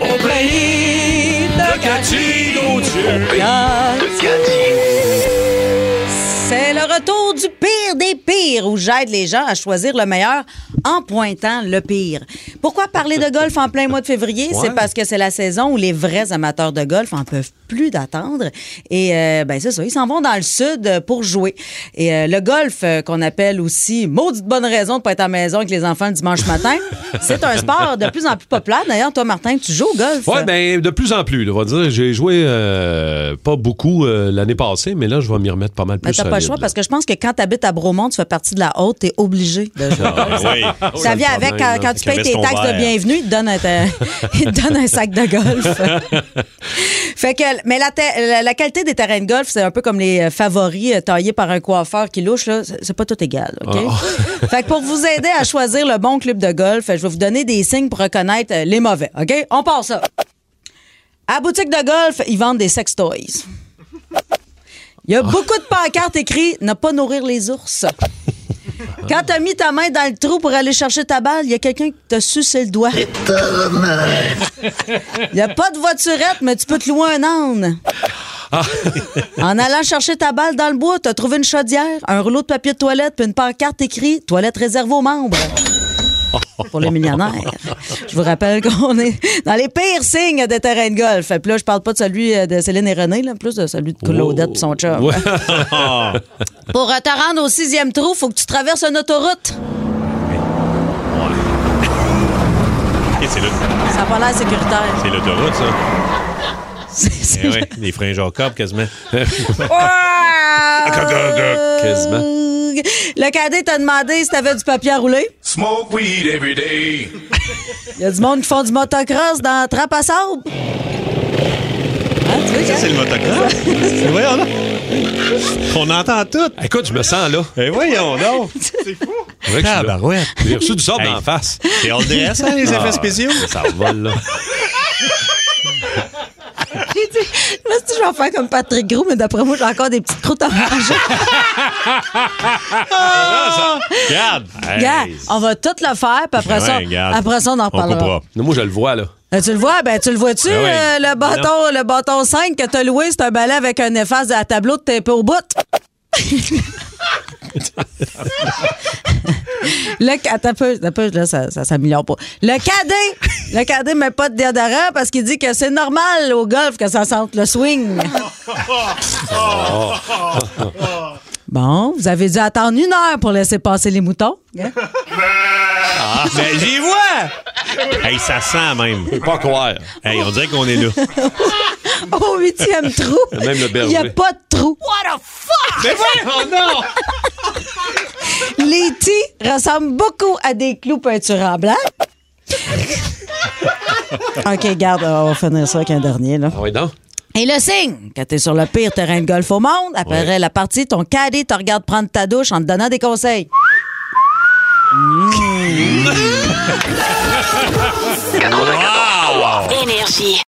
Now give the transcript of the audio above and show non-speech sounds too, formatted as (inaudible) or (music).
Au pays de Cathy C'est le retour du pire des pires où j'aide les gens à choisir le meilleur en pointant le pire. Pourquoi parler de golf en plein mois de février? C'est parce que c'est la saison où les vrais amateurs de golf en peuvent plus d'attendre. Et euh, ben c'est ça, ils s'en vont dans le sud pour jouer. Et euh, le golf, euh, qu'on appelle aussi maudite bonne raison de pas être à la maison avec les enfants le dimanche matin, (laughs) c'est un sport de plus en plus populaire. D'ailleurs, toi, Martin, tu joues au golf? Ouais, ben de plus en plus. on va dire, j'ai joué euh, pas beaucoup euh, l'année passée, mais là, je vais m'y remettre pas mal plus. Mais t'as pas le choix là. parce que je pense que quand tu habites à Bromont, tu fais partie de la haute, t'es obligé de jouer. oui. Ça vient avec quand, quand tu payes tes taxes de bienvenue, ils te donnent un, (laughs) ils te donnent un sac de golf. (laughs) fait que, mais la, la, la qualité des terrains de golf, c'est un peu comme les euh, favoris euh, taillés par un coiffeur qui louche. là. C'est pas tout égal. OK? (laughs) fait que pour vous aider à choisir le bon club de golf, je vais vous donner des signes pour reconnaître euh, les mauvais. OK? On part ça. À la boutique de golf, ils vendent des sex toys. Il y a beaucoup de pancartes écrites ne pas nourrir les ours. (laughs) Quand t'as mis ta main dans le trou pour aller chercher ta balle, il y a quelqu'un qui t'a sucé le doigt. Il n'y a pas de voiturette, mais tu peux te louer un âne. en allant chercher ta balle dans le bois, t'as trouvé une chaudière, un rouleau de papier de toilette, puis une pancarte écrite Toilette réservée aux membres. (laughs) Pour les millionnaires. Je vous rappelle qu'on est dans les pires signes des terrains de golf. Puis là, je parle pas de celui euh, de Céline et René, là, plus de celui de Claudette et son chum. Ouais. (laughs) Pour euh, te rendre au sixième trou, faut que tu traverses une autoroute. Le- Ça n'a pas l'air sécuritaire. c'est l'autoroute, ça. (laughs) C'est- Eh ouais, les freins Jacob, quasiment. Quasiment. Le cadet t'a demandé si t'avais du papier à rouler. Smoke weed every day. Il (laughs) y a du monde qui font du motocross dans la trappe à sable. Hein, tu veux, Ça, c'est le motocross. C'est- (laughs) voyons donc. On entend tout. Écoute, je me sens là. Eh voyons donc. (laughs) C'est vrai que je suis là. Tabarouette. J'ai reçu du sable Hey. dans la face. C'est all DS, hein, les effets Ah, spéciaux? Ça revole, là. Je dit, je vais faire comme Patrick Gros, mais d'après moi, j'ai encore des petites croûtes à manger. (laughs) Regarde. Regarde, Hey, on va tout le faire, puis après, Ouais, ça, regarde. après ça, on en On reparlera. coupera. Moi, je le vois, là. Euh, tu le vois? Ben, tu le vois-tu, Ben oui. euh, le, bâton, le bâton 5 que t'as loué, c'est un balai avec un efface à tableau de tapé au bout? (laughs) le, ca- attends un peu, attends un peu, là, ça, ça s'améliore pas. Le cadet, le cadet met pas de déodorant parce qu'il dit que c'est normal au golf que ça sente le swing. Bon, vous avez dû attendre une heure pour laisser passer les moutons. hein? Ah, mais j'y vois! Hey, ça sent même. Je peux pas croire. Hey, on dirait qu'on est là. Au huitième trou, il n'y a pas de trou. What the fuck? Mais voyons donc! Les tis ressemblent beaucoup à des clous peinturés en blanc. OK, garde, on va finir ça avec un dernier. Là. Ah oui, donc. Et le signe, quand t'es sur le pire terrain de golf au monde, après la partie, ton cadet te regarde prendre ta douche en te donnant des conseils. Énergie.